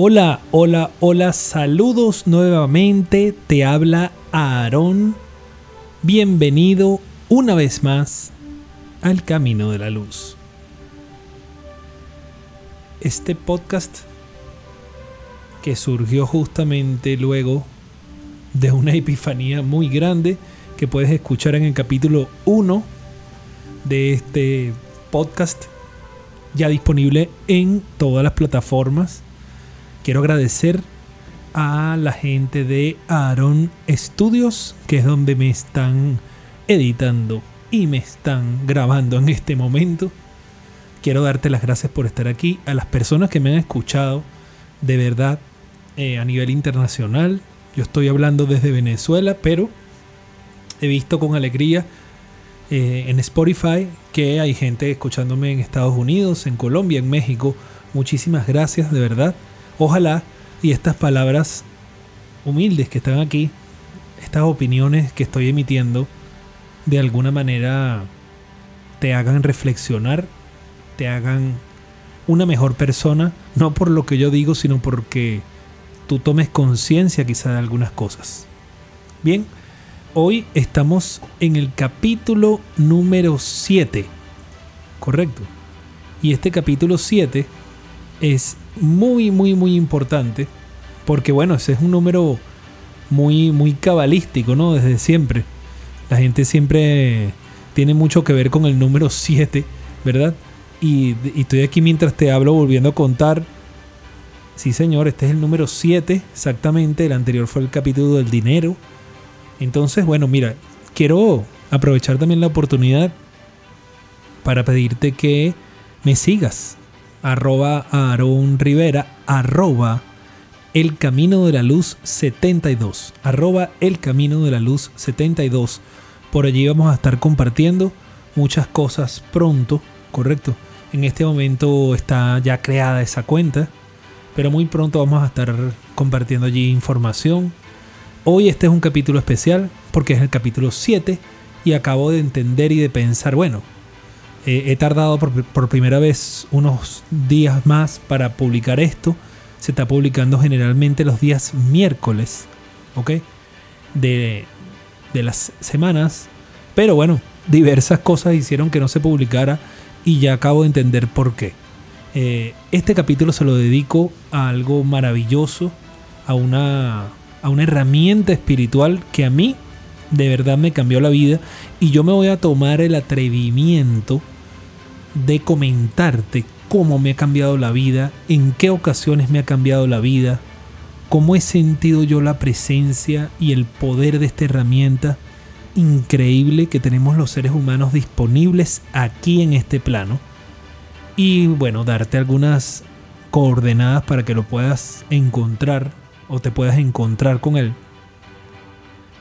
Hola, hola, hola, saludos nuevamente, te habla Aarón. Bienvenido una vez más al Camino de la Luz. Este podcast que surgió justamente luego de una epifanía muy grande que puedes escuchar en el capítulo 1 de este podcast ya disponible en todas las plataformas quiero agradecer a la gente de Aaron Studios, que es donde me están editando y me están grabando en este momento. Quiero darte las gracias por estar aquí, a las personas que me han escuchado de verdad eh, a nivel internacional. Yo estoy hablando desde Venezuela, pero he visto con alegría eh, en Spotify que hay gente escuchándome en Estados Unidos, en Colombia, en México. Muchísimas gracias, de verdad. Ojalá y estas palabras humildes que están aquí, estas opiniones que estoy emitiendo, de alguna manera te hagan reflexionar, te hagan una mejor persona, no por lo que yo digo, sino porque tú tomes conciencia quizá de algunas cosas. Bien, hoy estamos en el capítulo número 7, correcto. Y este capítulo 7 es muy, muy, muy importante. Porque bueno, ese es un número muy, muy cabalístico, ¿no? Desde siempre. La gente siempre tiene mucho que ver con el número 7, ¿verdad? Y, estoy aquí mientras te hablo volviendo a contar. Sí, señor, este es el número 7, exactamente. El anterior fue el capítulo del dinero. Entonces, bueno, mira, quiero aprovechar también la oportunidad para pedirte que me sigas arroba Aaron Rivera, arroba El Camino de la Luz 72, arroba El Camino de la Luz 72. Por allí vamos a estar compartiendo muchas cosas pronto, correcto. En este momento está ya creada esa cuenta, pero muy pronto vamos a estar compartiendo allí información. Hoy este es un capítulo especial porque es el capítulo 7 y acabo de entender y de pensar, bueno, he tardado por, primera vez unos días más para publicar esto. Se está publicando generalmente los días miércoles, ¿ok? De, las semanas. Pero bueno, diversas cosas hicieron que no se publicara y ya acabo de entender por qué. Eh, este capítulo se lo dedico a algo maravilloso, a una, a una herramienta espiritual que a mí de verdad me cambió la vida y yo me voy a tomar el atrevimiento de comentarte cómo me ha cambiado la vida, en qué ocasiones me ha cambiado la vida, cómo he sentido yo la presencia y el poder de esta herramienta increíble que tenemos los seres humanos disponibles aquí en este plano. Y bueno, darte algunas coordenadas para que lo puedas encontrar o te puedas encontrar con él.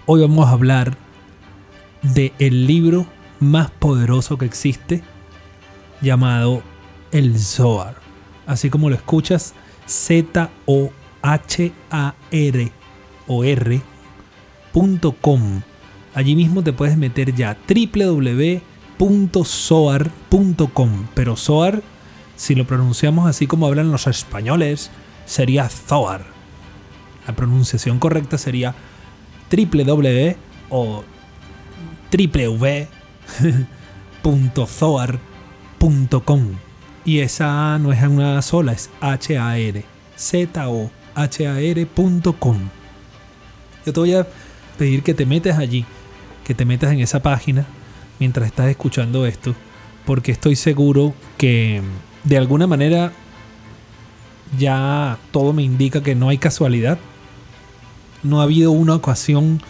Hoy vamos a hablar de el libro más poderoso que existe llamado el Zohar. Así como lo escuchas, Z-O-H-A-R o R.com. Allí mismo te puedes meter ya www.zoar.com. Pero Zohar, si lo pronunciamos así como hablan los españoles, sería Zohar. La pronunciación correcta sería www o www.zoar.com y esa no es una sola, es H-A-R. Z-O-H-A-R.com. Yo te voy a pedir que te metas allí, que te metas en esa página mientras estás escuchando esto, porque estoy seguro que de alguna manera ya todo me indica que no hay casualidad. No ha habido una ocasión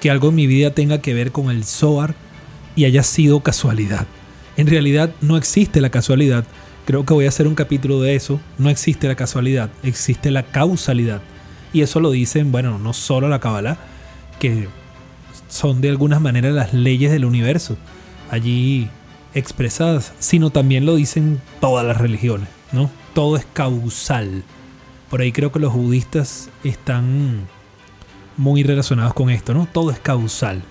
que algo en mi vida tenga que ver con el SOAR y haya sido casualidad. En realidad no existe la casualidad. Creo que voy a hacer un capítulo de eso. No existe la casualidad, existe la causalidad. Y eso lo dicen, bueno, no solo la Kabbalah, que son de algunas maneras las leyes del universo allí expresadas, sino también lo dicen todas las religiones, ¿no? Todo es causal. Por ahí creo que los budistas están muy relacionados con esto, ¿no? Todo es causal,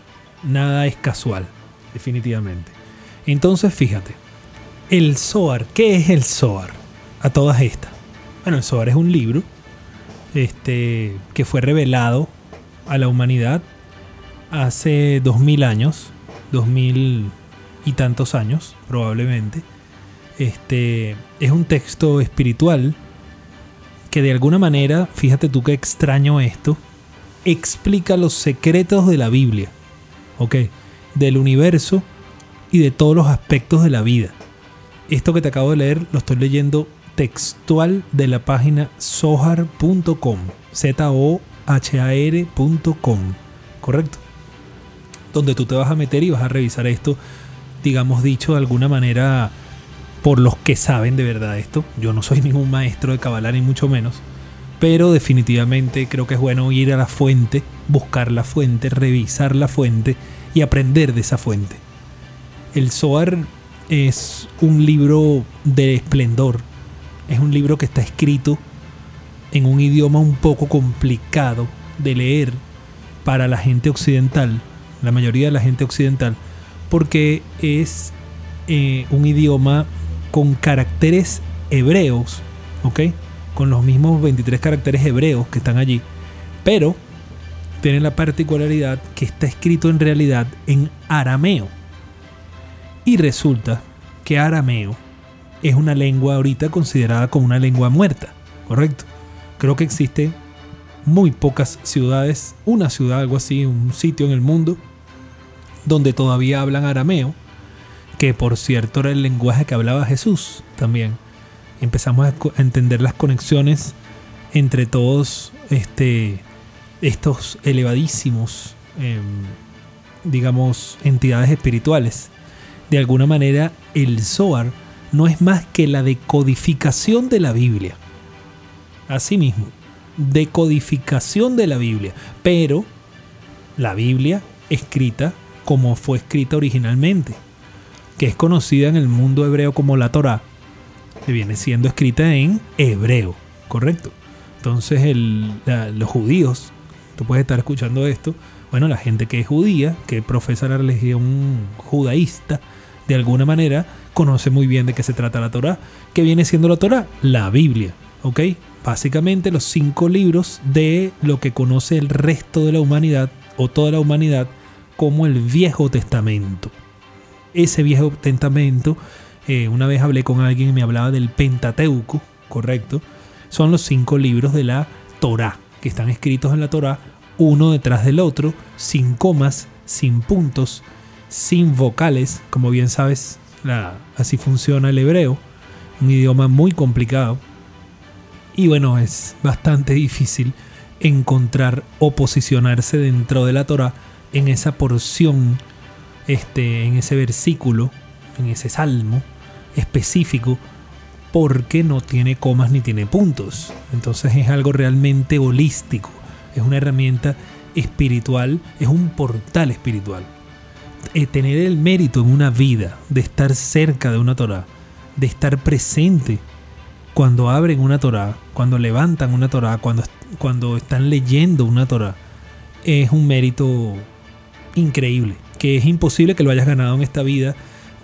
nada es casual, definitivamente. Entonces, fíjate, el Zohar, ¿qué es el Zohar? A todas estas. Bueno, el Zohar es un libro este, que fue revelado a la humanidad hace dos mil años, dos mil y tantos años probablemente. Este es un texto espiritual que de alguna manera, fíjate tú que extraño esto, explica los secretos de la Biblia, ¿ok? Del universo de todos los aspectos de la vida. Esto que te acabo de leer lo estoy leyendo textual de la página sohar.com, Z-O-H-A-R.com, ¿correcto? Donde tú te vas a meter y vas a revisar esto, digamos dicho de alguna manera, por los que saben de verdad esto. Yo no soy ningún maestro de Kabbalah ni mucho menos, pero definitivamente creo que es bueno ir a la fuente, buscar la fuente, revisar la fuente y aprender de esa fuente. El Zohar es un libro de esplendor, es un libro que está escrito en un idioma un poco complicado de leer para la gente occidental, la mayoría de la gente occidental, porque es eh, un idioma con caracteres hebreos, ¿ok? Con los mismos 23 caracteres hebreos que están allí, pero tiene la particularidad que está escrito en realidad en arameo. Y resulta que arameo es una lengua ahorita considerada como una lengua muerta, ¿correcto? Creo que existe muy pocas ciudades, una ciudad, algo así, un sitio en el mundo donde todavía hablan arameo, que por cierto era el lenguaje que hablaba Jesús también. Empezamos a entender las conexiones entre todos este, estos elevadísimos, em, digamos, entidades espirituales. De alguna manera, el Zohar no es más que la decodificación de la Biblia. Asimismo, decodificación de la Biblia. Pero la Biblia escrita como fue escrita originalmente, que es conocida en el mundo hebreo como la Torá, que viene siendo escrita en hebreo, ¿correcto? Entonces los judíos, tú puedes estar escuchando esto, bueno, la gente que es judía, que profesa la religión judaísta, de alguna manera conoce muy bien de qué se trata la Torá. ¿Qué viene siendo la Torá? La Biblia, ¿ok? Básicamente los cinco libros de lo que conoce el resto de la humanidad o toda la humanidad como el Viejo Testamento. Ese Viejo Testamento, eh, una vez hablé con alguien y me hablaba del Pentateuco, correcto, son los cinco libros de la Torá, que están escritos en la Torá uno detrás del otro, sin comas, sin puntos, sin vocales, como bien sabes, así funciona el hebreo, un idioma muy complicado. Y bueno, es bastante difícil encontrar o posicionarse dentro de la Torah en esa porción, este, en ese versículo, en ese salmo específico, porque no tiene comas ni tiene puntos. Entonces es algo realmente holístico, es una herramienta espiritual, es un portal espiritual. Eh, tener el mérito en una vida de estar cerca de una Torah, de estar presente cuando abren una Torah, cuando levantan una Torah, cuando, cuando están leyendo una Torah, es un mérito increíble, que es imposible que lo hayas ganado en esta vida.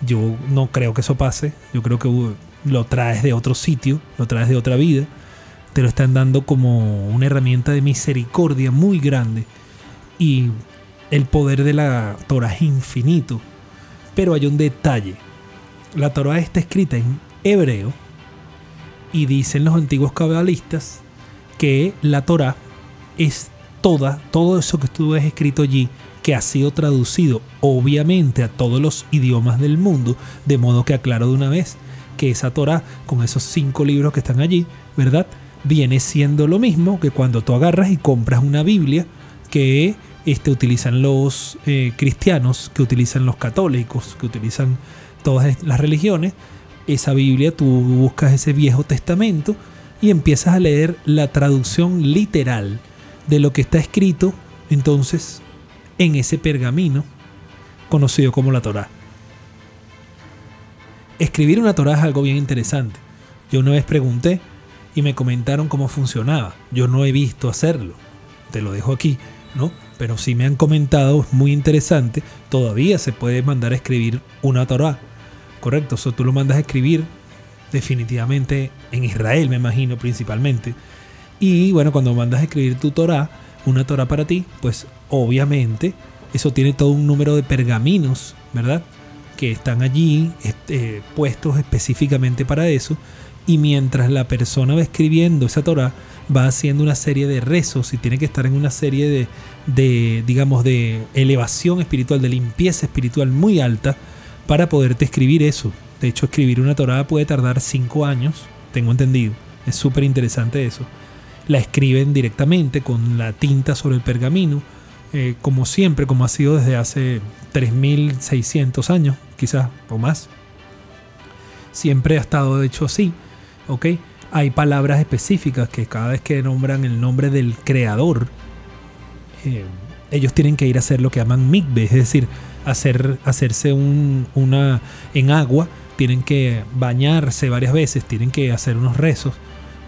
Yo no creo que eso pase, yo creo que uh, lo traes de otro sitio, lo traes de otra vida, te lo están dando como una herramienta de misericordia muy grande y el poder de la Torah es infinito, pero hay un detalle. La Torah está escrita en hebreo y dicen los antiguos cabalistas que la Torah es toda, todo eso que tú ves escrito allí, que ha sido traducido obviamente a todos los idiomas del mundo, de modo que aclaro de una vez que esa Torah, con esos cinco libros que están allí, ¿verdad? Viene siendo lo mismo que cuando tú agarras y compras una Biblia que este, utilizan los eh, cristianos, que utilizan los católicos, que utilizan todas las religiones. Esa Biblia, tú buscas ese Viejo Testamento y empiezas a leer la traducción literal de lo que está escrito entonces en ese pergamino conocido como la Torá. Escribir una Torá es algo bien interesante. Yo una vez pregunté y me comentaron cómo funcionaba. Yo no he visto hacerlo. Te lo dejo aquí, ¿no? pero si me han comentado, es muy interesante, todavía se puede mandar a escribir una Torah. Correcto, eso tú lo mandas a escribir definitivamente en Israel, me imagino, principalmente. Y bueno, cuando mandas a escribir tu Torah, una Torah para ti, pues obviamente eso tiene todo un número de pergaminos, ¿verdad? Que están allí este, puestos específicamente para eso. Y mientras la persona va escribiendo esa Torah, va haciendo una serie de rezos y tiene que estar en una serie de, de, digamos, de elevación espiritual, de limpieza espiritual muy alta para poderte escribir eso. De hecho, escribir una Torah puede tardar cinco años, tengo entendido. Es súper interesante eso. La escriben directamente con la tinta sobre el pergamino, eh, como siempre, como ha sido desde hace 3600 años, quizás o más. Siempre ha estado hecho así, ¿ok? Hay palabras específicas que cada vez que nombran el nombre del creador, eh, ellos tienen que ir a hacer lo que llaman mikve, es decir, hacer, hacerse un, una en agua, tienen que bañarse varias veces, tienen que hacer unos rezos,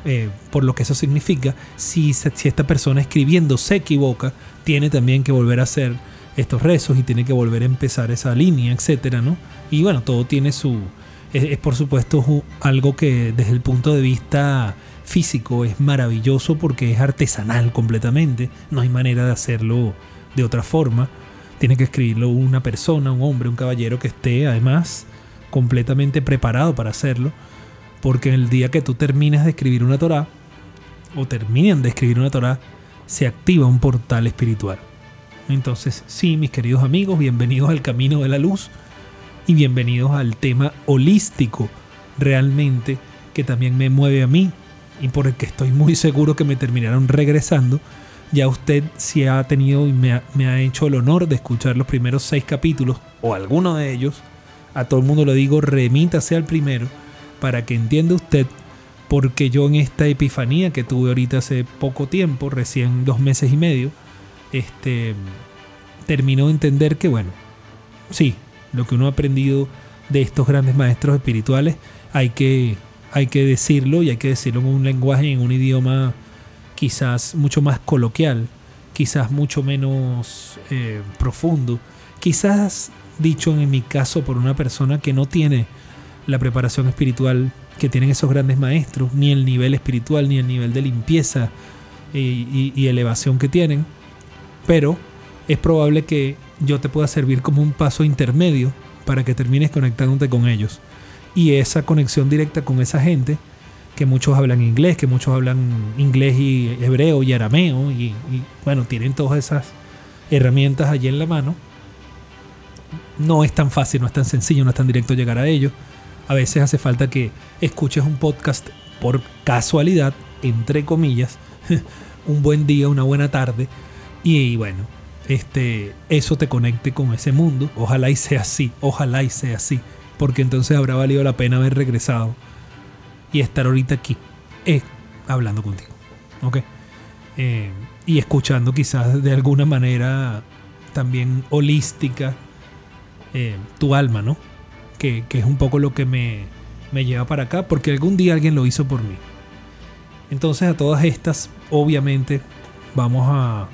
eh, por lo que eso significa. Si, si esta persona escribiendo se equivoca, tiene también que volver a hacer estos rezos y tiene que volver a empezar esa línea, etcétera, ¿no? Y bueno, todo tiene su. Es por supuesto algo que desde el punto de vista físico es maravilloso porque es artesanal completamente. No hay manera de hacerlo de otra forma. Tiene que escribirlo una persona, un hombre, un caballero que esté además completamente preparado para hacerlo. Porque el día que tú termines de escribir una Torah, o terminen de escribir una Torah, se activa un portal espiritual. Entonces, sí, mis queridos amigos, bienvenidos al camino de la luz y bienvenidos al tema holístico realmente que también me mueve a mí y por el que estoy muy seguro que me terminaron regresando. Ya usted si ha tenido y me ha, hecho el honor de escuchar los primeros seis capítulos o alguno de ellos, a todo el mundo le digo remítase al primero para que entienda usted porque yo en esta epifanía que tuve ahorita hace poco tiempo, recién dos meses y medio, este, terminó de entender que bueno, sí, lo que uno ha aprendido de estos grandes maestros espirituales hay que, hay que decirlo y hay que decirlo en un lenguaje, en un idioma quizás mucho más coloquial, quizás mucho menos eh, profundo, quizás dicho en mi caso por una persona que no tiene la preparación espiritual que tienen esos grandes maestros, ni el nivel espiritual, ni el nivel de limpieza y, y elevación que tienen, pero es probable que yo te pueda servir como un paso intermedio para que termines conectándote con ellos. Y esa conexión directa con esa gente que muchos hablan inglés, que muchos hablan inglés y hebreo y arameo, y, bueno, tienen todas esas herramientas allí en la mano. No es tan fácil, no es tan sencillo, no es tan directo llegar a ello. A veces hace falta que escuches un podcast por casualidad, entre comillas, un buen día, una buena tarde, y, bueno, este, eso te conecte con ese mundo. Ojalá y sea así, ojalá y sea así, porque entonces habrá valido la pena haber regresado y estar ahorita aquí eh, hablando contigo. ¿Ok? Eh, y escuchando quizás de alguna manera también holística eh, tu alma, ¿no? Que, es un poco lo que me, me lleva para acá, porque algún día alguien lo hizo por mí. Entonces a todas estas, obviamente, vamos a,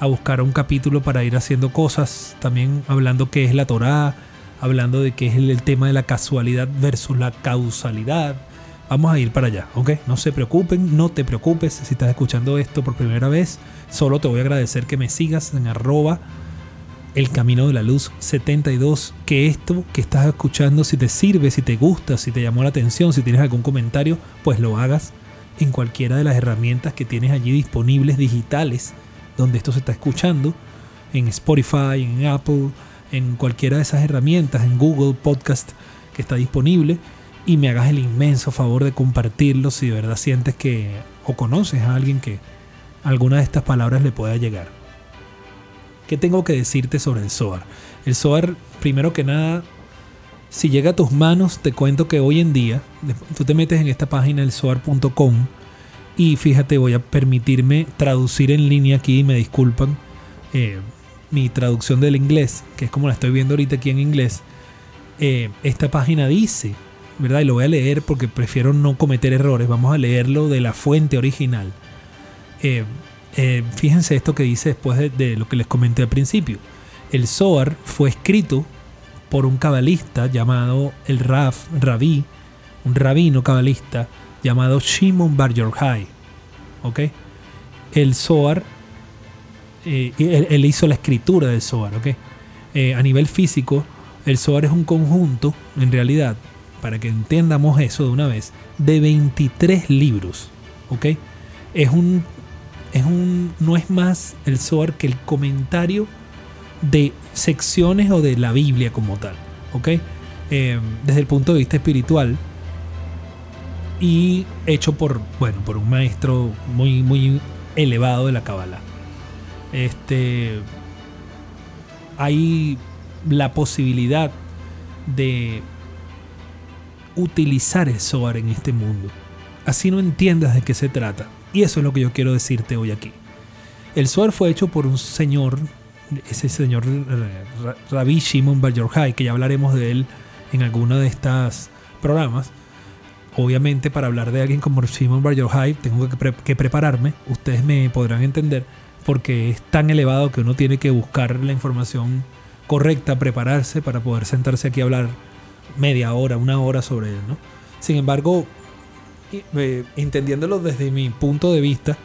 a buscar un capítulo para ir haciendo cosas, también hablando qué es la Torá, hablando de qué es el tema de la casualidad versus la causalidad, Vamos a ir para allá, ¿ok? No se preocupen, no te preocupes si estás escuchando esto por primera vez. Solo te voy a agradecer que me sigas en arroba el camino de la luz 72. Que esto que estás escuchando, si te sirve, si te gusta, si te llamó la atención, si tienes algún comentario, pues lo hagas en cualquiera de las herramientas que tienes allí disponibles digitales donde esto se está escuchando. En Spotify, en Apple, en cualquiera de esas herramientas, en Google Podcast que está disponible y me hagas el inmenso favor de compartirlo si de verdad sientes que o conoces a alguien que alguna de estas palabras le pueda llegar. ¿Qué tengo que decirte sobre el SOAR? El SOAR, primero que nada, si llega a tus manos, te cuento que hoy en día, tú te metes en esta página, el SOAR.com, y fíjate, voy a permitirme traducir en línea aquí, me disculpan, eh, mi traducción del inglés, que es como la estoy viendo ahorita aquí en inglés. Eh, esta página dice ¿verdad? Y lo voy a leer porque prefiero no cometer errores. Vamos a leerlo de la fuente original. Eh, fíjense esto que dice después de, lo que les comenté al principio. El Zohar fue escrito por un cabalista llamado el Raf, un rabino cabalista llamado Shimon Bar Yochai. ¿Ok? el Zohar, eh, él, hizo la escritura del Zohar, ¿ok? Eh, a nivel físico, el Zohar es un conjunto, en realidad, para que entendamos eso de una vez, de 23 libros, ¿ok? Es un, es un, no es más el Zohar que el comentario de secciones o de la Biblia como tal, ¿ok? Eh, desde el punto de vista espiritual y hecho por, bueno, por un maestro muy, muy elevado de la Kabbalah. Este, hay la posibilidad de utilizar el Zohar en este mundo. Así no entiendas de qué se trata. Y eso es lo que yo quiero decirte hoy aquí. El Zohar fue hecho por un señor, ese señor eh, Rabbi Shimon Bar que ya hablaremos de él en alguno de estos programas. Obviamente para hablar de alguien como Shimon Bar tengo que, que prepararme. Ustedes me podrán entender porque es tan elevado que uno tiene que buscar la información correcta, prepararse para poder sentarse aquí a hablar media hora, una hora sobre él. ¿no? Sin embargo, eh, entendiéndolo desde mi punto de vista,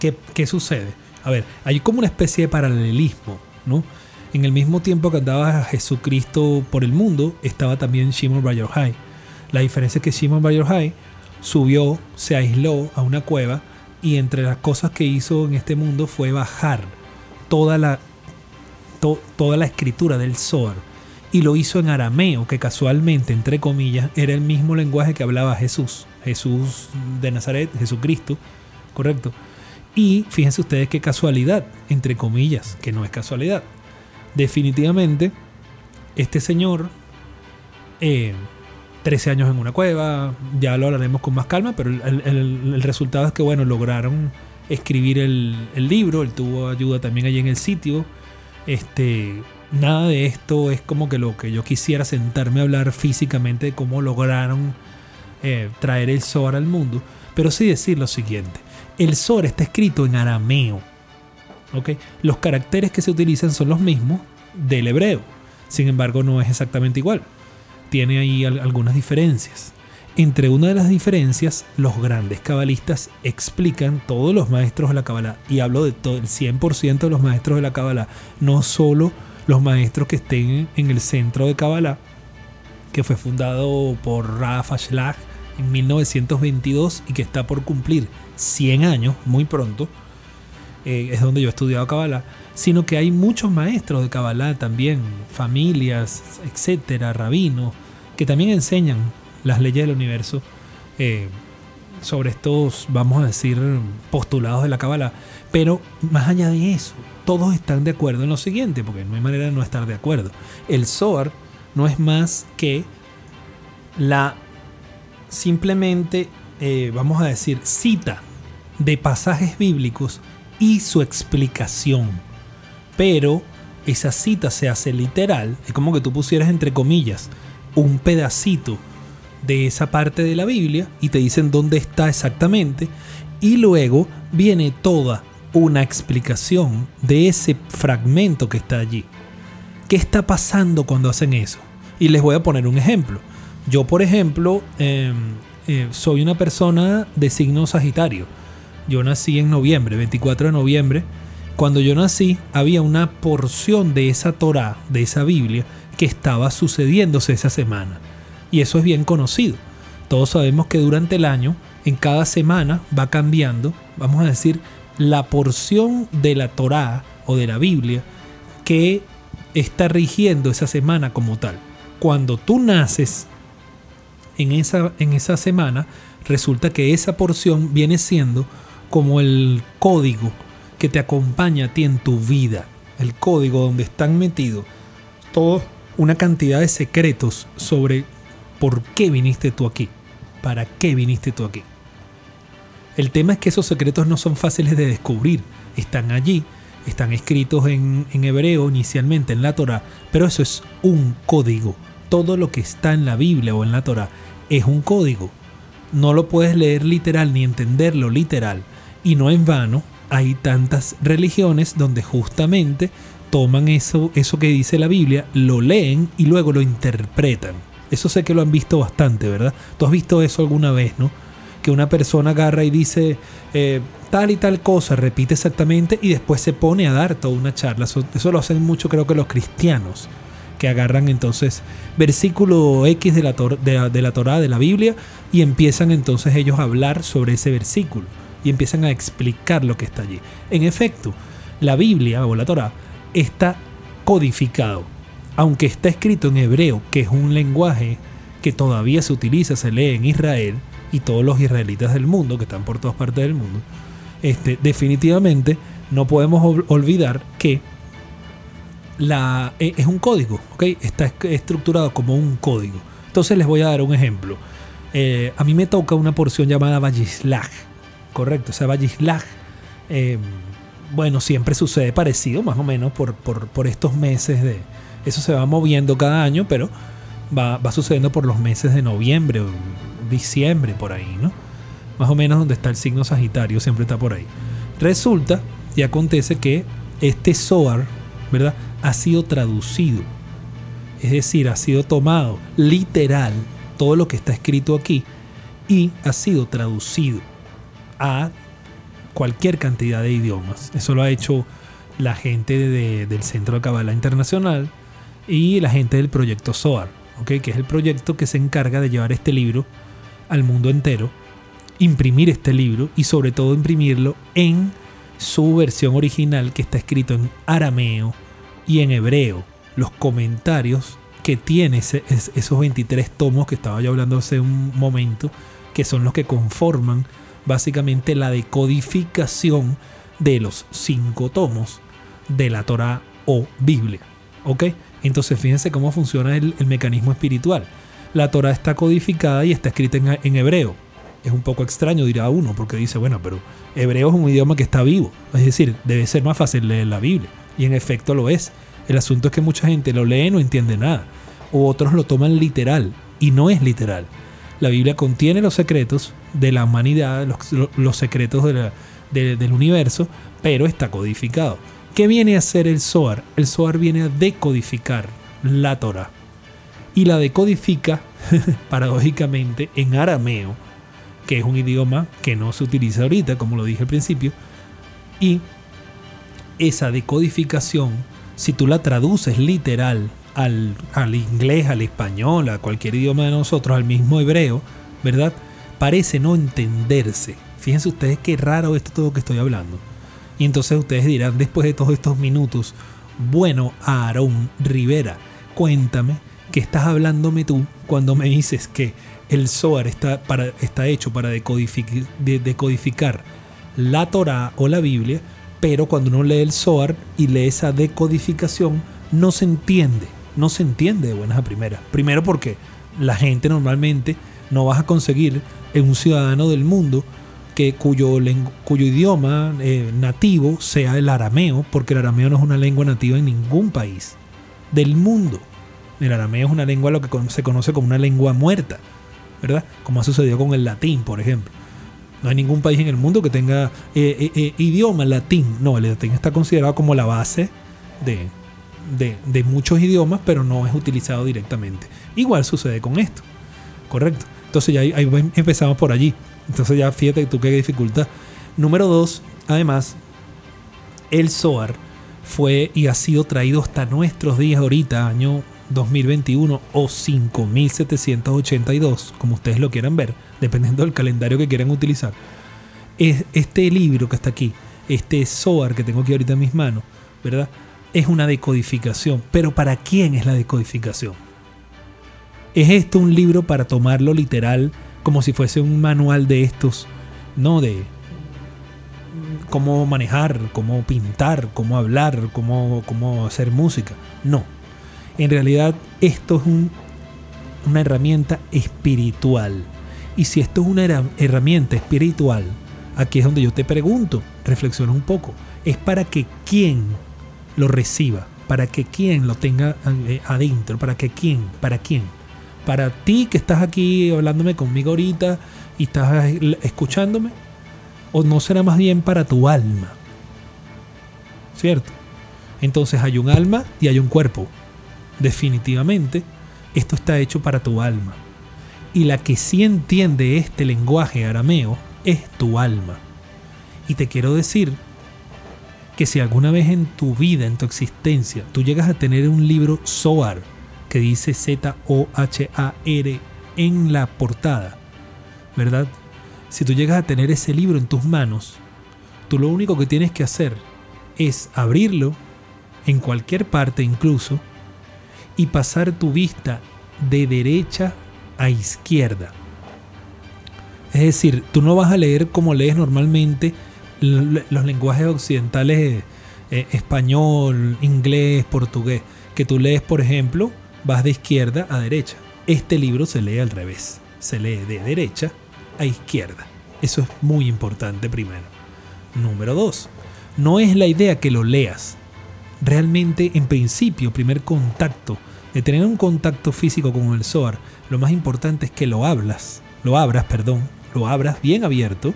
¿qué, ¿qué, sucede? A ver, hay como una especie de paralelismo, ¿no? En el mismo tiempo que andaba Jesucristo por el mundo, estaba también Shimon Bar Yochai. La diferencia es que Shimon Bar Yochai subió, se aisló a una cueva y entre las cosas que hizo en este mundo fue bajar toda la, toda la escritura del Zohar. Y lo hizo en arameo, que casualmente, entre comillas, era el mismo lenguaje que hablaba Jesús. Jesús de Nazaret, Jesucristo, correcto. Y fíjense ustedes qué casualidad, entre comillas, que no es casualidad. Definitivamente, este señor eh, 13 años en una cueva, ya lo hablaremos con más calma, pero el, resultado es que, bueno, lograron escribir el, libro, él tuvo ayuda también allí en el sitio. Este, nada de esto es como que lo que yo quisiera sentarme a hablar físicamente de cómo lograron eh, traer el Zohar al mundo, pero sí decir lo siguiente. El Zohar está escrito en arameo. ¿okay? Los caracteres que se utilizan son los mismos del hebreo. Sin embargo, no es exactamente igual tiene ahí algunas diferencias. Entre una de las diferencias, los grandes cabalistas explican, todos los maestros de la Kabbalah, y hablo de todo el 100% de los maestros de la Kabbalah, no solo los maestros que estén en el centro de Kabbalah, que fue fundado por Rafa Schlag en 1922 y que está por cumplir 100 años muy pronto, eh, es donde yo he estudiado Kabbalah, sino que hay muchos maestros de Kabbalah también, familias, etcétera, rabinos, que también enseñan las leyes del universo eh, sobre estos, vamos a decir, postulados de la Kabbalah. Pero más allá de eso, todos están de acuerdo en lo siguiente, porque no hay manera de no estar de acuerdo. El Zohar no es más que la simplemente, eh, vamos a decir, cita de pasajes bíblicos y su explicación. Pero esa cita se hace literal, es como que tú pusieras entre comillas un pedacito de esa parte de la Biblia y te dicen dónde está exactamente y luego viene toda una explicación de ese fragmento que está allí. ¿Qué está pasando cuando hacen eso? Y les voy a poner un ejemplo. Yo, por ejemplo, em, eh, soy una persona de signo Sagitario yo nací en noviembre, 24 de noviembre. Cuando yo nací, había una porción de esa Torah, de esa Biblia, que estaba sucediéndose esa semana. Y eso es bien conocido. Todos sabemos que durante el año, en cada semana, va cambiando, vamos a decir, la porción de la Torah o de la Biblia que está rigiendo esa semana como tal. Cuando tú naces en esa, en esa semana, resulta que esa porción viene siendo como el código que te acompaña a ti en tu vida. El código donde están metidos toda una cantidad de secretos sobre por qué viniste tú aquí. ¿Para qué viniste tú aquí? El tema es que esos secretos no son fáciles de descubrir. Están allí, están escritos en, en hebreo inicialmente, en la Torah, pero eso es un código. Todo lo que está en la Biblia o en la Torah es un código. No lo puedes leer literal ni entenderlo literal y no en vano hay tantas religiones donde justamente toman eso, eso que dice la Biblia, lo leen y luego lo interpretan. Eso sé que lo han visto bastante, ¿verdad? Tú has visto eso alguna vez, ¿no? Que una persona agarra y dice, eh, tal y tal cosa, repite exactamente y después se pone a dar toda una charla. Eso, lo hacen mucho creo que los cristianos, que agarran entonces versículo X de la, de, de la Torah, de la Biblia, y empiezan entonces ellos a hablar sobre ese versículo y empiezan a explicar lo que está allí. En efecto, la Biblia o la Torah está codificado, aunque está escrito en hebreo, que es un lenguaje que todavía se utiliza, se lee en Israel y todos los israelitas del mundo, que están por todas partes del mundo, este, definitivamente no podemos ol- olvidar que e- es un código. Está es- estructurado como un código. Entonces les voy a dar un ejemplo. Eh, a mí me toca una porción llamada Vallislaj, correcto, o sea, Vallislaj, eh, bueno, siempre sucede parecido, más o menos, por, por, por estos meses de... Eso se va moviendo cada año, pero va, va sucediendo por los meses de noviembre o diciembre, por ahí, ¿no? Más o menos donde está el signo Sagitario, siempre está por ahí. Resulta y acontece que este Zohar, ¿verdad? Ha sido traducido. Es decir, ha sido tomado literal todo lo que está escrito aquí y ha sido traducido a cualquier cantidad de idiomas. Eso lo ha hecho la gente de- del Centro de Kabbalah Internacional y la gente del proyecto SOAR, que es el proyecto que se encarga de llevar este libro al mundo entero, imprimir este libro y sobre todo imprimirlo en su versión original que está escrito en arameo y en hebreo. Los comentarios que tiene esos 23 tomos que estaba yo hablando hace un momento, que son los que conforman básicamente la decodificación de los cinco tomos de la Torah o Biblia. ¿Ok? Entonces fíjense cómo funciona el, mecanismo espiritual. La Torah está codificada y está escrita en, en hebreo. Es un poco extraño, dirá uno, porque dice, bueno, pero hebreo es un idioma que está vivo. Es decir, debe ser más fácil leer la Biblia. Y en efecto lo es. El asunto es que mucha gente lo lee y no entiende nada. O otros lo toman literal. Y no es literal. La Biblia contiene los secretos de la humanidad, los, secretos del universo, pero está codificado. ¿Qué viene a hacer el Zohar? El Zohar viene a decodificar la Torah. Y la decodifica, paradójicamente, en arameo, que es un idioma que no se utiliza ahorita, como lo dije al principio. Y esa decodificación, si tú la traduces literal al, al inglés, al español, a cualquier idioma de nosotros, al mismo hebreo, ¿verdad? Parece no entenderse. Fíjense ustedes qué raro esto todo que estoy hablando. Y entonces ustedes dirán, después de todos estos minutos, bueno, Aarón Rivera, cuéntame qué estás hablándome tú cuando me dices que el Zohar está, para, está hecho para decodific- de- decodificar la Torah o la Biblia, pero cuando uno lee el Zohar y lee esa decodificación, no se entiende, no se entiende de buenas a primeras. Primero porque la gente normalmente no vas a conseguir en un ciudadano del mundo que cuyo, idioma eh, nativo sea el arameo, porque el arameo no es una lengua nativa en ningún país del mundo. El arameo es una lengua lo que se conoce como una lengua muerta, ¿verdad? Como ha sucedido con el latín, por ejemplo. No hay ningún país en el mundo que tenga eh, eh, idioma latín. No, el latín está considerado como la base de, de- muchos idiomas, pero no es utilizado directamente. Igual sucede con esto, ¿correcto? Entonces ya ahí, ahí empezamos por allí. Entonces ya fíjate tú qué dificultad. Número dos, además, el Zohar fue y ha sido traído hasta nuestros días ahorita, año 2021 o 5782, como ustedes lo quieran ver, dependiendo del calendario que quieran utilizar. Es, este libro que está aquí, este Zohar que tengo aquí ahorita en mis manos, ¿verdad? Es una decodificación. Pero ¿para quién es la decodificación? ¿Es esto un libro para tomarlo literal como si fuese un manual de estos? No, de cómo manejar, cómo pintar, cómo hablar, cómo, cómo hacer música. No. En realidad esto es un- una herramienta espiritual. Y si esto es una herra- herramienta espiritual, aquí es donde yo te pregunto, reflexiona un poco, es para que quien lo reciba, para que quien lo tenga eh, adentro, para que quien, para quién. Para ti que estás aquí hablándome conmigo ahorita y estás eh, escuchándome, o no será más bien para tu alma. ¿Cierto? Entonces hay un alma y hay un cuerpo. Definitivamente, esto está hecho para tu alma. Y la que sí entiende este lenguaje arameo es tu alma. Y te quiero decir que si alguna vez en tu vida, en tu existencia, tú llegas a tener un libro Zohar que dice Z-O-H-A-R en la portada, ¿verdad? Si tú llegas a tener ese libro en tus manos, tú lo único que tienes que hacer es abrirlo en cualquier parte incluso y pasar tu vista de derecha a izquierda. Es decir, tú no vas a leer como lees normalmente los lenguajes occidentales, eh, español, inglés, portugués, que tú lees, por ejemplo, vas de izquierda a derecha. Este libro se lee al revés, se lee de derecha a izquierda. Eso es muy importante primero. Número dos, no es la idea que lo leas. Realmente, en principio, primer contacto, de tener un contacto físico con el Zohar, lo más importante es que lo hablas, lo abras, perdón, lo abras bien abierto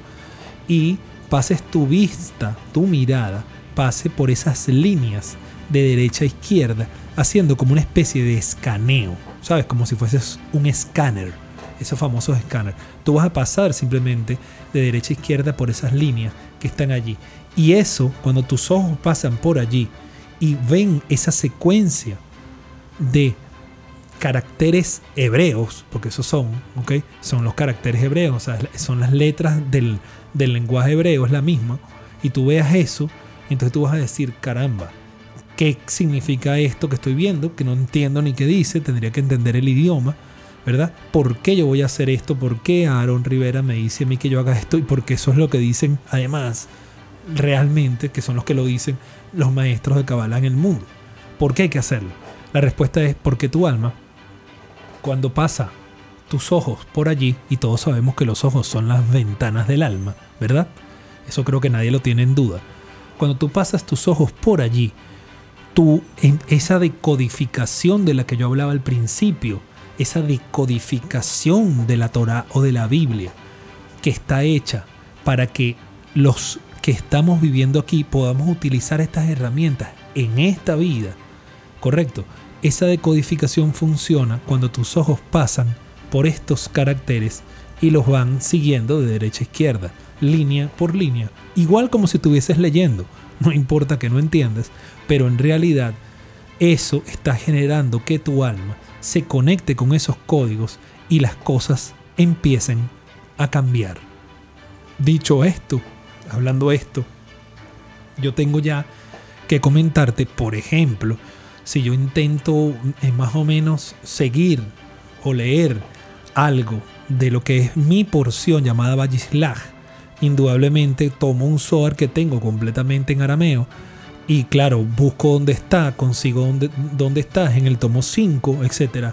y pases tu vista, tu mirada, pase por esas líneas de derecha a izquierda, haciendo como una especie de escaneo, ¿sabes? Como si fueses un escáner, esos famosos escáner. Tú vas a pasar simplemente de derecha a izquierda por esas líneas que están allí. Y eso, cuando tus ojos pasan por allí y ven esa secuencia de caracteres hebreos, porque esos son, ¿ok? Son los caracteres hebreos, o sea, son las letras del, del lenguaje hebreo es la misma, y tú veas eso, entonces tú vas a decir, caramba, ¿qué significa esto que estoy viendo? Que no entiendo ni qué dice, tendría que entender el idioma, ¿verdad? ¿Por qué yo voy a hacer esto? ¿Por qué Aaron Rivera me dice a mí que yo haga esto? Y porque eso es lo que dicen, además, realmente, que son los que lo dicen los maestros de Kabbalah en el mundo. ¿Por qué hay que hacerlo? La respuesta es porque tu alma, cuando pasa tus ojos por allí, y todos sabemos que los ojos son las ventanas del alma, ¿verdad? Eso creo que nadie lo tiene en duda. Cuando tú pasas tus ojos por allí, tú, esa decodificación de la que yo hablaba al principio, esa decodificación de la Torah o de la Biblia, que está hecha para que los que estamos viviendo aquí podamos utilizar estas herramientas en esta vida, ¿correcto? Esa decodificación funciona cuando tus ojos pasan por estos caracteres y los van siguiendo de derecha a izquierda, línea por línea, igual como si estuvieses leyendo. No importa que no entiendas, pero en realidad eso está generando que tu alma se conecte con esos códigos y las cosas empiecen a cambiar. Dicho esto, hablando esto, yo tengo ya que comentarte, por ejemplo, si yo intento eh, más o menos seguir o leer algo de lo que es mi porción llamada Vallislaj, indudablemente tomo un Zohar que tengo completamente en arameo y claro, busco dónde está, consigo dónde, dónde está, en el tomo 5, etc.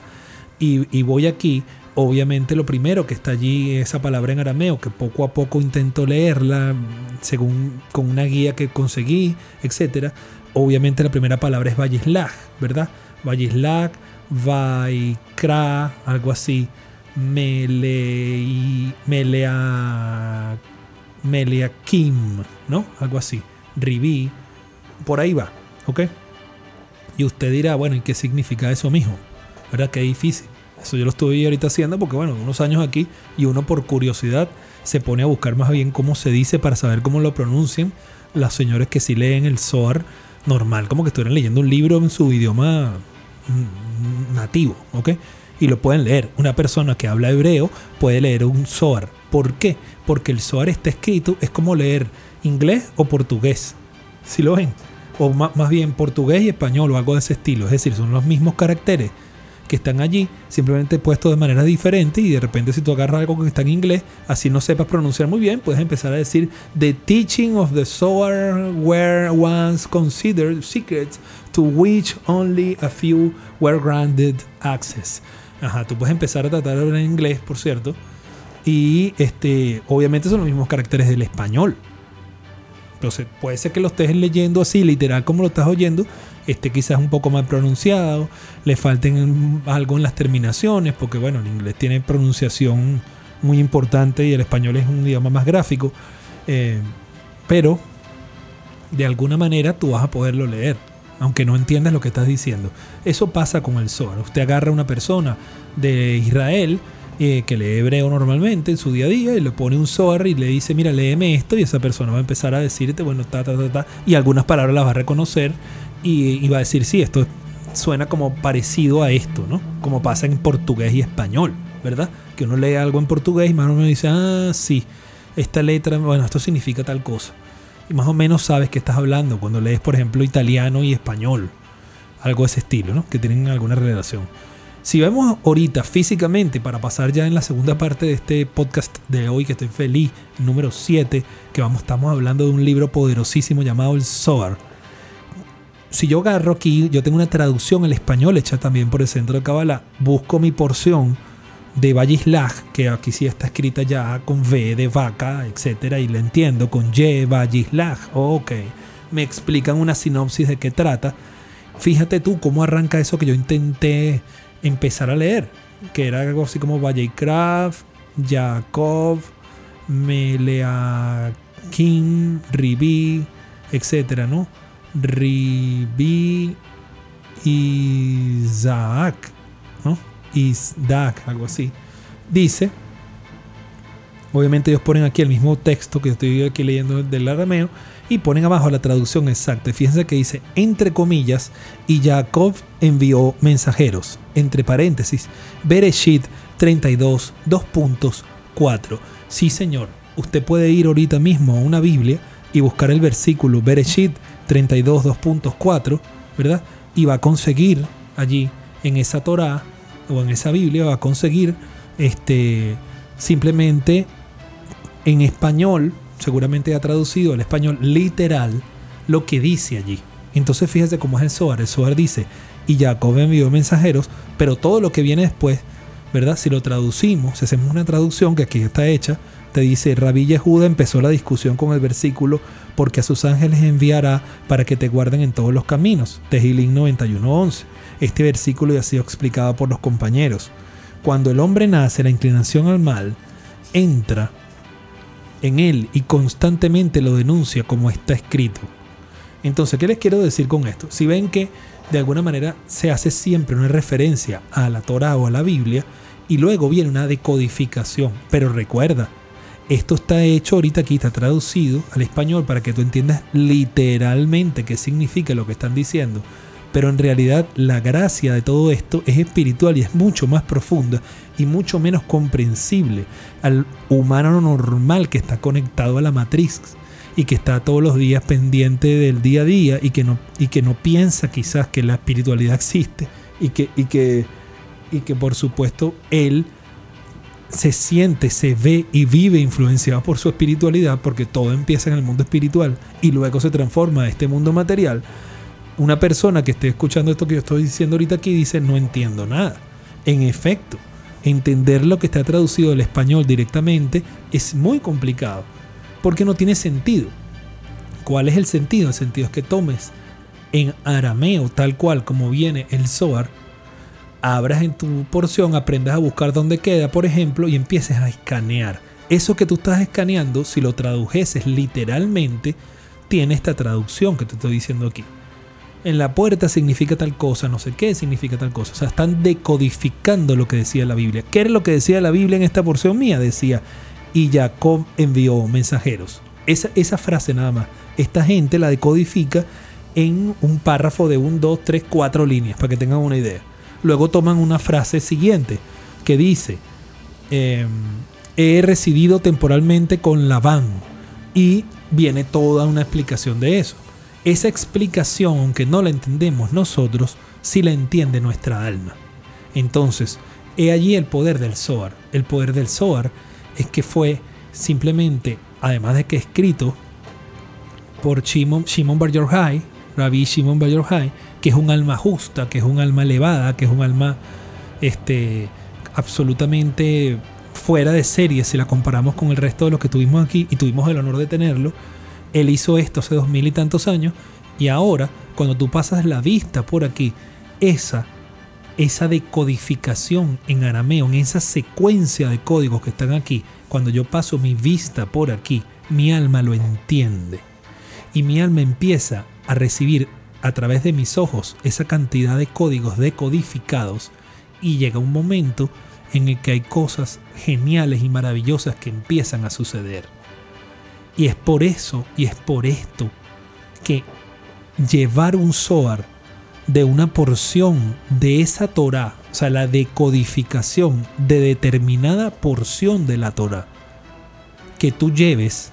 Y, y, voy aquí, obviamente lo primero que está allí es esa palabra en arameo, que poco a poco intento leerla según con una guía que conseguí, etc. Obviamente la primera palabra es Vallislaj, ¿verdad? Vallislaj, Vaikra, algo así. Mele, Melea, Meleakim, ¿no? Algo así. Ribí, por ahí va, ¿ok? Y usted dirá, bueno, ¿y qué significa eso mismo? ¿Verdad? Qué difícil. Eso yo lo estoy ahorita haciendo porque, bueno, unos años aquí y uno por curiosidad se pone a buscar más bien cómo se dice para saber cómo lo pronuncian las señores que sí leen el Zohar normal, como que estuvieran leyendo un libro en su idioma mm, nativo, ¿ok? y lo pueden leer. Una persona que habla hebreo puede leer un Zohar. ¿Por qué? Porque el Zohar está escrito, es como leer inglés o portugués. Si lo ven? O más bien portugués y español o algo de ese estilo. Es decir, son los mismos caracteres que están allí, simplemente puestos de manera diferente y de repente si tú agarras algo que está en inglés, así no sepas pronunciar muy bien, puedes empezar a decir The teaching of the Zohar were once considered secrets to which only a few were granted access. Ajá, tú puedes empezar a tratar en inglés, por cierto. Y este, obviamente son los mismos caracteres del español. Entonces, puede ser que lo estés leyendo así, literal, como lo estás oyendo, esté quizás un poco más pronunciado, le falten algo en las terminaciones, porque bueno, el inglés tiene pronunciación muy importante y el español es un idioma más gráfico. Eh, pero, de alguna manera, tú vas a poderlo leer aunque no entiendas lo que estás diciendo. Eso pasa con el Zohar. Usted agarra a una persona de Israel eh, que lee hebreo normalmente en su día a día y le pone un Zohar y le dice, mira, léeme esto y esa persona va a empezar a decirte, bueno, ta, ta, ta, ta, y algunas palabras las va a reconocer y, va a decir, sí, esto suena como parecido a esto, ¿no? Como pasa en portugués y español, ¿verdad? Que uno lee algo en portugués y más o menos dice, ah, sí, esta letra, bueno, esto significa tal cosa. Y más o menos sabes que estás hablando cuando lees, por ejemplo, italiano y español. Algo de ese estilo, ¿no? Que tienen alguna relación. Si vemos ahorita físicamente, para pasar ya en la segunda parte de este podcast de hoy, que estoy feliz, número 7, que vamos, estamos hablando de un libro poderosísimo llamado El Zohar. Si yo agarro aquí, yo tengo una traducción al español hecha también por el Centro de Kabbalah, busco mi porción de Vallislaj, que aquí sí está escrita ya con V de vaca, etcétera, y la entiendo con Y, Vallislaj. Ok, me explican una sinopsis de qué trata. Fíjate tú cómo arranca eso que yo intenté empezar a leer, que era algo así como Vallecraft, Jacob, Meleakim, Ribi, etcétera, ¿no? Ribi, Isaac, ¿no? Isaac, algo así. Dice, obviamente ellos ponen aquí el mismo texto que estoy aquí leyendo del arameo y ponen abajo la traducción exacta. Fíjense que dice, entre comillas, y Jacob envió mensajeros, entre paréntesis, Bereshit 32, 2.4. Sí, señor, usted puede ir ahorita mismo a una Biblia y buscar el versículo Bereshit 32, 2.4, ¿verdad? Y va a conseguir allí en esa Torah o en esa Biblia, va a conseguir este, simplemente en español seguramente ha traducido al español literal lo que dice allí. Entonces fíjese cómo es el Zohar. El Zohar dice, y Jacob envió mensajeros, pero todo lo que viene después, ¿verdad? Si lo traducimos, si hacemos una traducción que aquí está hecha, te dice, Rabí Yehuda empezó la discusión con el versículo, porque a sus ángeles enviará para que te guarden en todos los caminos. Tejilín 91.11. Este versículo ya ha sido explicado por los compañeros. Cuando el hombre nace, la inclinación al mal entra en él y constantemente lo denuncia como está escrito. Entonces, ¿qué les quiero decir con esto? Si ven que de alguna manera se hace siempre una referencia a la Torah o a la Biblia y luego viene una decodificación, pero recuerda, esto está hecho ahorita aquí, está traducido al español para que tú entiendas literalmente qué significa lo que están diciendo. Pero en realidad la gracia de todo esto es espiritual y es mucho más profunda y mucho menos comprensible al humano normal que está conectado a la matriz y que está todos los días pendiente del día a día y que no, y que no piensa quizás que la espiritualidad existe y que, y que, y que por supuesto él se siente, se ve y vive influenciado por su espiritualidad porque todo empieza en el mundo espiritual y luego se transforma a este mundo material una persona que esté escuchando esto que yo estoy diciendo ahorita aquí dice, no entiendo nada. En efecto, entender lo que está traducido del español directamente es muy complicado, porque no tiene sentido. ¿Cuál es el sentido? El sentido es que tomes en arameo, tal cual como viene el Zohar, abras en tu porción, aprendas a buscar dónde queda, por ejemplo, y empieces a escanear. Eso que tú estás escaneando, si lo tradujeses literalmente, tiene esta traducción que te estoy diciendo aquí en la puerta significa tal cosa, no sé qué significa tal cosa. O sea, están decodificando lo que decía la Biblia. ¿Qué era lo que decía la Biblia en esta porción mía? Decía, y Jacob envió mensajeros. Esa, frase nada más. Esta gente la decodifica en un párrafo de un, dos, tres, cuatro líneas, para que tengan una idea. Luego toman una frase siguiente que dice, em, he residido temporalmente con Labán. Y viene toda una explicación de eso. Esa explicación, aunque no la entendemos nosotros, sí la entiende nuestra alma. Entonces, he allí el poder del Zohar. El poder del Zohar es que fue simplemente, además de que escrito por Shimon, Shimon Bar Yochai, Rabbi Shimon Bar Yochai, que es un alma justa, que es un alma elevada, que es un alma este, absolutamente fuera de serie si la comparamos con el resto de los que tuvimos aquí y tuvimos el honor de tenerlo él hizo esto hace dos mil y tantos años y ahora, cuando tú pasas la vista por aquí, esa, esa decodificación en arameo, en esa secuencia de códigos que están aquí, cuando yo paso mi vista por aquí, mi alma lo entiende. Y mi alma empieza a recibir a través de mis ojos esa cantidad de códigos decodificados y llega un momento en el que hay cosas geniales y maravillosas que empiezan a suceder. Y es por eso y es por esto que llevar un Zohar de una porción de esa Torah, o sea, la decodificación de determinada porción de la Torah, que tú lleves,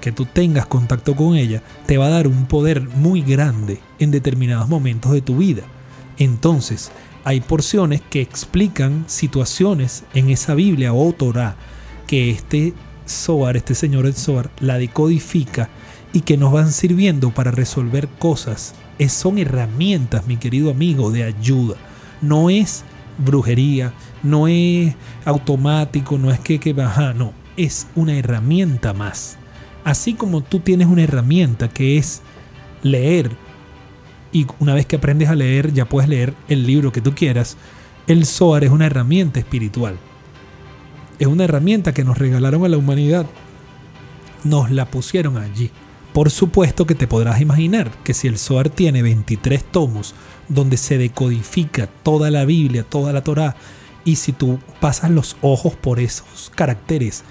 que tú tengas contacto con ella, te va a dar un poder muy grande en determinados momentos de tu vida. Entonces, hay porciones que explican situaciones en esa Biblia o Torah que este Zohar, este señor el Zohar, la decodifica y que nos van sirviendo para resolver cosas. Es, son herramientas, mi querido amigo, de ayuda. No es brujería, no es automático, no es que, que baja, no, es una herramienta más. Así como tú tienes una herramienta que es leer y una vez que aprendes a leer ya puedes leer el libro que tú quieras, el Zohar es una herramienta espiritual. Es una herramienta que nos regalaron a la humanidad. Nos la pusieron allí. Por supuesto que te podrás imaginar que si el Zohar tiene 23 tomos donde se decodifica toda la Biblia, toda la Torá, y si tú pasas los ojos por esos caracteres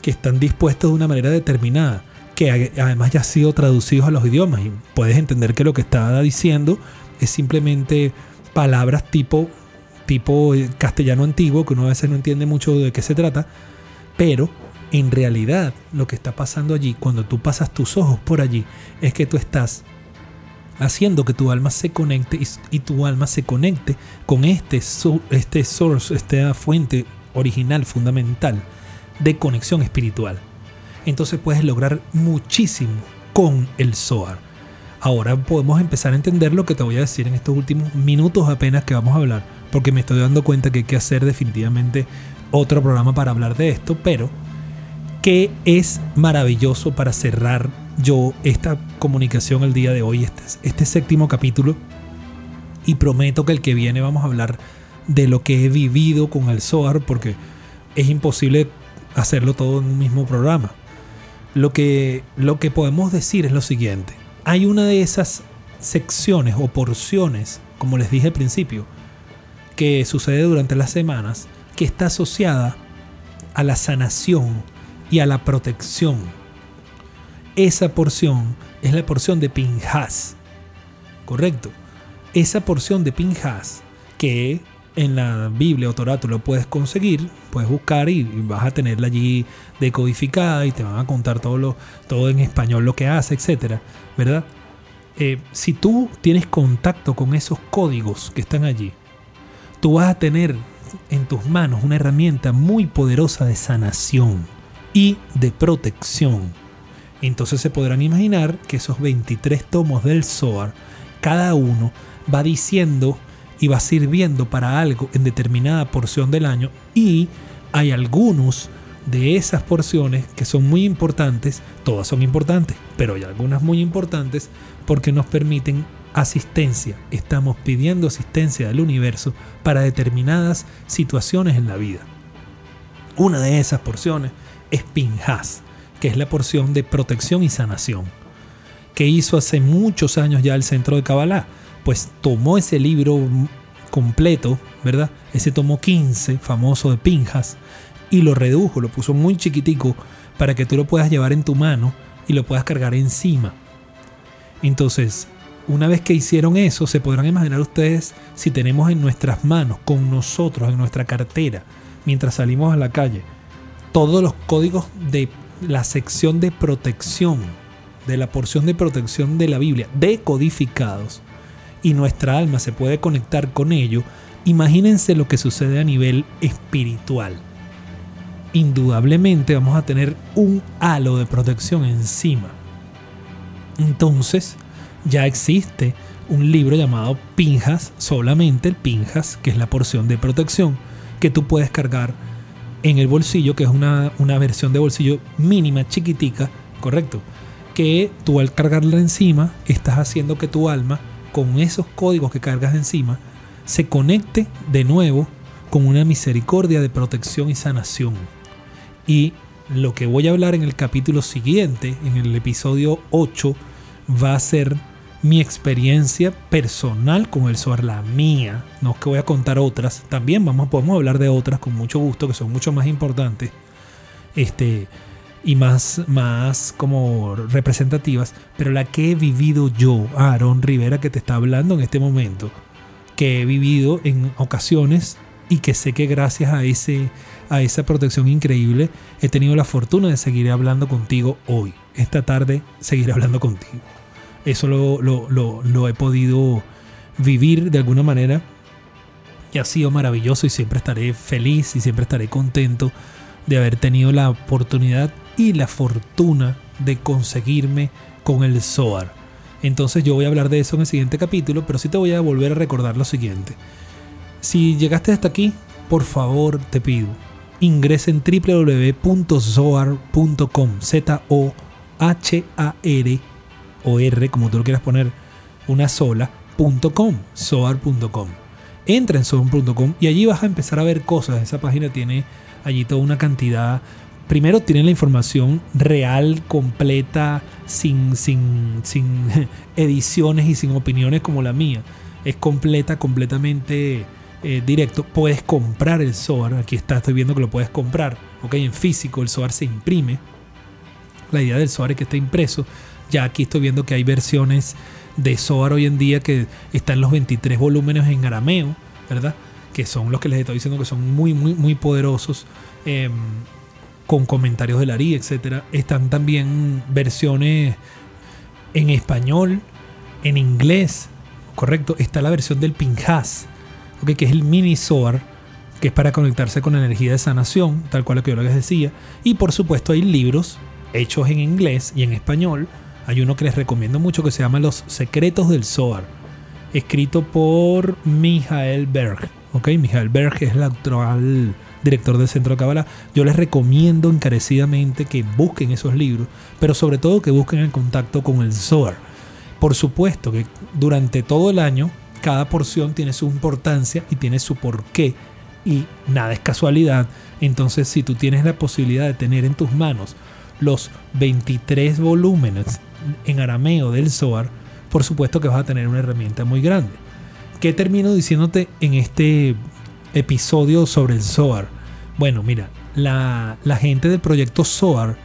que están dispuestos de una manera determinada, que además ya han sido traducidos a los idiomas. Y puedes entender que lo que está diciendo es simplemente palabras tipo, tipo eh, castellano antiguo, que uno a veces no entiende mucho de qué se trata, pero en realidad lo que está pasando allí, cuando tú pasas tus ojos por allí, es que tú estás haciendo que tu alma se conecte y, tu alma se conecte con este, este source, esta fuente original, fundamental de conexión espiritual entonces puedes lograr muchísimo con el Zohar. Ahora podemos empezar a entender lo que te voy a decir en estos últimos minutos apenas que vamos a hablar, porque me estoy dando cuenta que hay que hacer definitivamente otro programa para hablar de esto, pero que es maravilloso para cerrar yo esta comunicación el día de hoy, este, este séptimo capítulo, y prometo que el que viene vamos a hablar de lo que he vivido con el Zohar, porque es imposible hacerlo todo en un mismo programa lo que, lo que podemos decir es lo siguiente. Hay una de esas secciones o porciones, como les dije al principio, que sucede durante las semanas, que está asociada a la sanación y a la protección. Esa porción es la porción de Pinjas. Correcto. Esa porción de Pinjas que en la Biblia o Torah tú lo puedes conseguir, puedes buscar y, vas a tenerla allí decodificada y te van a contar todo, lo, todo en español lo que hace, etcétera, ¿verdad? Eh, si tú tienes contacto con esos códigos que están allí, tú vas a tener en tus manos una herramienta muy poderosa de sanación y de protección. Entonces se podrán imaginar que esos 23 tomos del Zohar, cada uno va diciendo y va sirviendo para algo en determinada porción del año y hay algunos de esas porciones que son muy importantes, todas son importantes, pero hay algunas muy importantes porque nos permiten asistencia. Estamos pidiendo asistencia del universo para determinadas situaciones en la vida. Una de esas porciones es Pinjas, que es la porción de protección y sanación, que hizo hace muchos años ya el centro de Kabbalah pues tomó ese libro completo, ¿verdad? Ese tomo 15 famoso de Pinjas y lo redujo, lo puso muy chiquitico para que tú lo puedas llevar en tu mano y lo puedas cargar encima. Entonces, una vez que hicieron eso, se podrán imaginar ustedes si tenemos en nuestras manos, con nosotros, en nuestra cartera, mientras salimos a la calle, todos los códigos de la sección de protección, de la porción de protección de la Biblia, decodificados y nuestra alma se puede conectar con ello, imagínense lo que sucede a nivel espiritual. Indudablemente vamos a tener un halo de protección encima. Entonces, ya existe un libro llamado Pinjas, solamente el Pinjas, que es la porción de protección, que tú puedes cargar en el bolsillo, que es una, una versión de bolsillo mínima, chiquitica, correcto. Que tú al cargarla encima, estás haciendo que tu alma con esos códigos que cargas encima, se conecte de nuevo con una misericordia de protección y sanación. Y lo que voy a hablar en el capítulo siguiente, en el episodio 8, va a ser mi experiencia personal con el Zohar, la mía. No es que voy a contar otras. También vamos, podemos hablar de otras con mucho gusto, que son mucho más importantes. Este, y más, más como representativas. Pero la que he vivido yo, Aaron Rivera, que te está hablando en este momento. Que he vivido en ocasiones y que sé que gracias a, ese, a esa protección increíble he tenido la fortuna de seguir hablando contigo hoy. Esta tarde seguiré hablando contigo. Eso lo, he podido vivir de alguna manera y ha sido maravilloso y siempre estaré feliz y siempre estaré contento de haber tenido la oportunidad y la fortuna de conseguirme con el SOAR. Entonces yo voy a hablar de eso en el siguiente capítulo, pero sí te voy a volver a recordar lo siguiente. Si llegaste hasta aquí, por favor te pido, ingresa en www.zoar.com, Z O H A R o R, como tú lo quieras poner, una sola, .com, soar.com. Entra en soar.com y allí vas a empezar a ver cosas. Esa página tiene allí toda una cantidad. Primero tiene la información real, completa, sin, sin, sin ediciones y sin opiniones como la mía. Es completa, completamente eh, directo. Puedes comprar el SOAR. Aquí está, estoy viendo que lo puedes comprar. Ok, en físico el SOAR se imprime. La idea del SOAR es que esté impreso ya aquí estoy viendo que hay versiones de Zohar hoy en día que están los 23 volúmenes en arameo, ¿verdad? Que son los que les estoy diciendo que son muy, muy, muy poderosos. Em, con comentarios de Lari, etc. Están también versiones en español, en inglés, correcto. Está la versión del Pinjas, que es el mini Zohar, que es para conectarse con la energía de sanación, tal cual lo que yo les decía. Y por supuesto hay libros hechos en inglés y en español hay uno que les recomiendo mucho que se llama Los Secretos del Zohar, escrito por Michael Berg. ¿Ok? Michael Berg es el actual director del Centro de Kabbalah. Yo les recomiendo encarecidamente que busquen esos libros, pero sobre todo que busquen el contacto con el Zohar. Por supuesto que durante todo el año cada porción tiene su importancia y tiene su porqué y nada es casualidad. Entonces si tú tienes la posibilidad de tener en tus manos los 23 volúmenes en arameo del Zohar, por supuesto que vas a tener una herramienta muy grande. ¿Qué termino diciéndote en este episodio sobre el Zohar? Bueno, mira, la, gente del proyecto Zohar,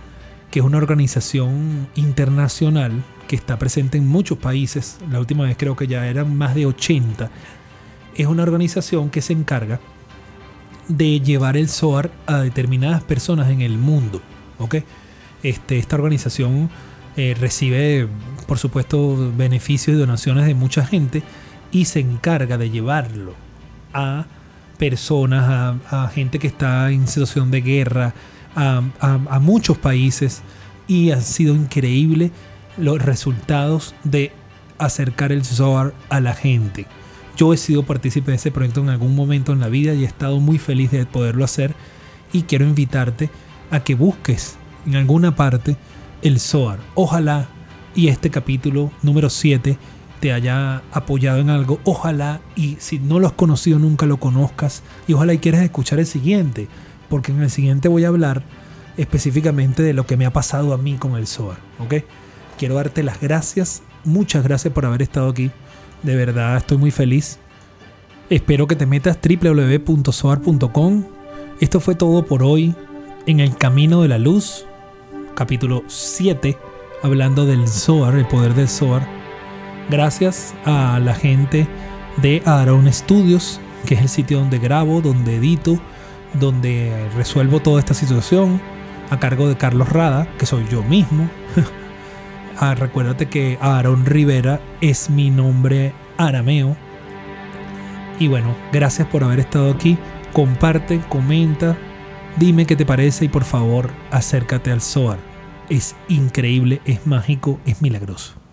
que es una organización internacional que está presente en muchos países, la última vez creo que ya eran más de 80, es una organización que se encarga de llevar el Zohar a determinadas personas en el mundo. Este, esta organización eh, recibe, por supuesto, beneficios y donaciones de mucha gente y se encarga de llevarlo a personas, a, gente que está en situación de guerra, a, muchos países y ha sido increíble los resultados de acercar el Zohar a la gente. Yo he sido partícipe de ese proyecto en algún momento en la vida y he estado muy feliz de poderlo hacer y quiero invitarte a que busques en alguna parte el Zohar. Ojalá y este capítulo número 7 te haya apoyado en algo. Ojalá y si no lo has conocido nunca lo conozcas. Y ojalá y quieras escuchar el siguiente. Porque en el siguiente voy a hablar específicamente de lo que me ha pasado a mí con el Zohar. ¿ok? Quiero darte las gracias. Muchas gracias por haber estado aquí. De verdad estoy muy feliz. Espero que te metas www.soar.com. Esto fue todo por hoy en el camino de la luz capítulo 7, hablando del Zohar, el poder del Zohar. Gracias a la gente de Aaron Studios, que es el sitio donde grabo, donde edito, donde resuelvo toda esta situación, a cargo de Carlos Rada, que soy yo mismo. ah, recuérdate que Aaron Rivera es mi nombre arameo. Y bueno, gracias por haber estado aquí. Comparte, comenta, Dime qué te parece y por favor acércate al Zohar. Es increíble, es mágico, es milagroso.